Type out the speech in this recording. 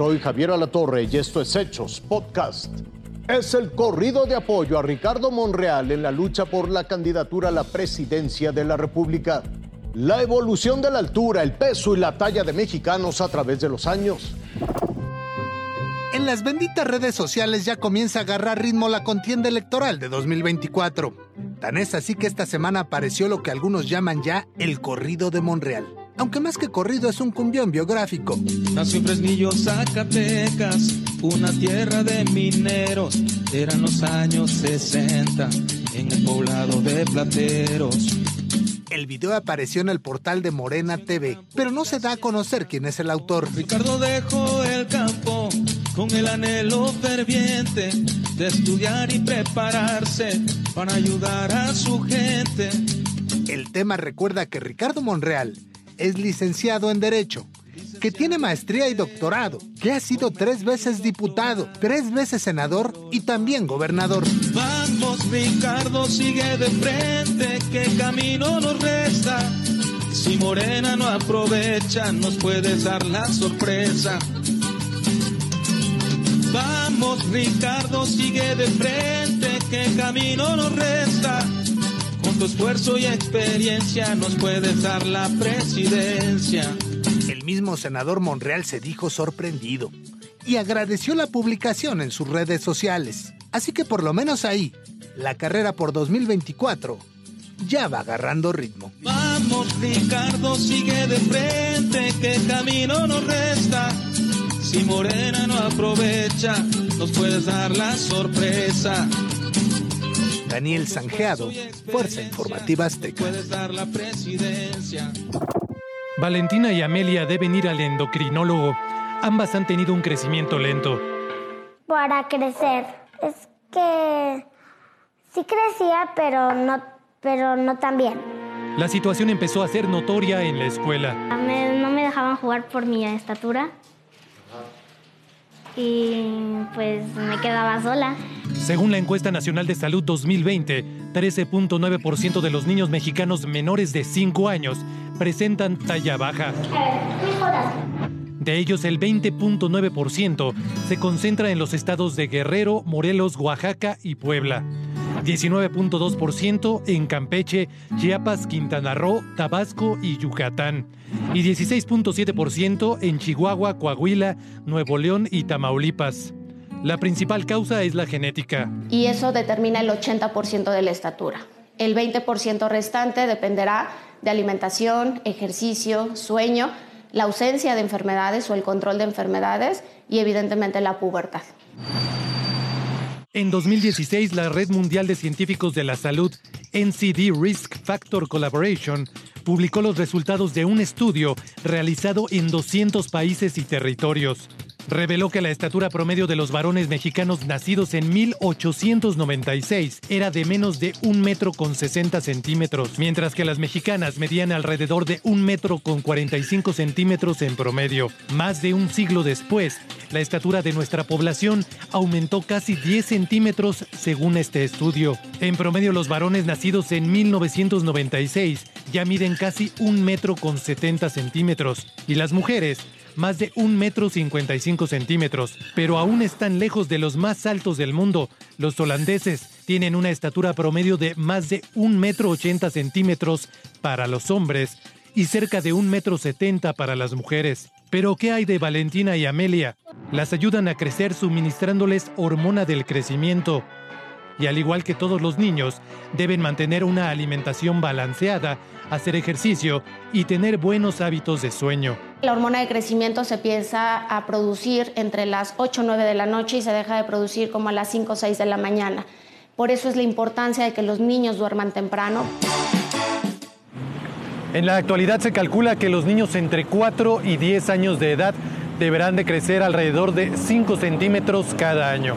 Soy Javier Alatorre y esto es Hechos Podcast. Es el corrido de apoyo a Ricardo Monreal en la lucha por la candidatura a la presidencia de la República. La evolución de la altura, el peso y la talla de mexicanos a través de los años. En las benditas redes sociales ya comienza a agarrar ritmo la contienda electoral de 2024. Tan es así que esta semana apareció lo que algunos llaman ya el corrido de Monreal. Aunque más que corrido es un cumbión biográfico. Nació en Fresnillo, Zacatecas, una tierra de mineros. Eran los años 60 en el poblado de Plateros. El video apareció en el portal de Morena TV, pero no se da a conocer quién es el autor. Ricardo dejó el campo con el anhelo ferviente de estudiar y prepararse para ayudar a su gente. El tema recuerda que Ricardo Monreal es licenciado en Derecho, que tiene maestría y doctorado, que ha sido tres veces diputado, tres veces senador y también gobernador. Vamos Ricardo, sigue de frente, que camino nos resta. Si Morena no aprovecha, nos puedes dar la sorpresa. Vamos Ricardo, sigue de frente, que camino nos resta. Tu esfuerzo y experiencia nos puedes dar la presidencia. El mismo senador Monreal se dijo sorprendido y agradeció la publicación en sus redes sociales. Así que por lo menos ahí, la carrera por 2024 ya va agarrando ritmo. Vamos Ricardo, sigue de frente, que camino nos resta. Si Morena no aprovecha, nos puedes dar la sorpresa. Daniel Sanjeado, Fuerza Informativa Azteca. Puedes dar la presidencia. Valentina y Amelia deben ir al endocrinólogo. Ambas han tenido un crecimiento lento. para crecer. Es que sí crecía, pero no, pero no tan bien. La situación empezó a ser notoria en la escuela. Me- no me dejaban jugar por mi estatura. Y pues me quedaba sola. Según la encuesta nacional de salud 2020, 13.9% de los niños mexicanos menores de 5 años presentan talla baja. De ellos, el 20.9% se concentra en los estados de Guerrero, Morelos, Oaxaca y Puebla. 19.2% en Campeche, Chiapas, Quintana Roo, Tabasco y Yucatán. Y 16.7% en Chihuahua, Coahuila, Nuevo León y Tamaulipas. La principal causa es la genética. y eso determina el 80% de la estatura. El 20% restante dependerá de alimentación, ejercicio, sueño, la ausencia de enfermedades o el control de enfermedades y evidentemente la pubertad. En 2016, la Red Mundial de Científicos de la Salud, NCD Risk Factor Collaboration, publicó los resultados de un estudio realizado en 200 países y territorios. Reveló que la estatura promedio de los varones mexicanos nacidos en 1896 era de menos de un metro con 60 centímetros, mientras que las mexicanas medían alrededor de un metro con 45 centímetros en promedio. Más de un siglo después, la estatura de nuestra población aumentó casi 10 centímetros según este estudio. En promedio, los varones nacidos en 1996 ya miden casi un metro con 70 centímetros y las mujeres más de un metro 55 centímetros, pero aún están lejos de los más altos del mundo. Los holandeses tienen una estatura promedio de más de un metro 80 centímetros para los hombres y cerca de un metro 70 para las mujeres. Pero ¿qué hay de Valentina y Amelia? Las ayudan a crecer suministrándoles hormona del crecimiento. Y al igual que todos los niños, deben mantener una alimentación balanceada, hacer ejercicio y tener buenos hábitos de sueño. La hormona de crecimiento se empieza a producir entre las 8 o 9 de la noche y se deja de producir como a las 5 o 6 de la mañana. Por eso es la importancia de que los niños duerman temprano. En la actualidad se calcula que los niños entre 4 y 10 años de edad deberán de crecer alrededor de 5 centímetros cada año.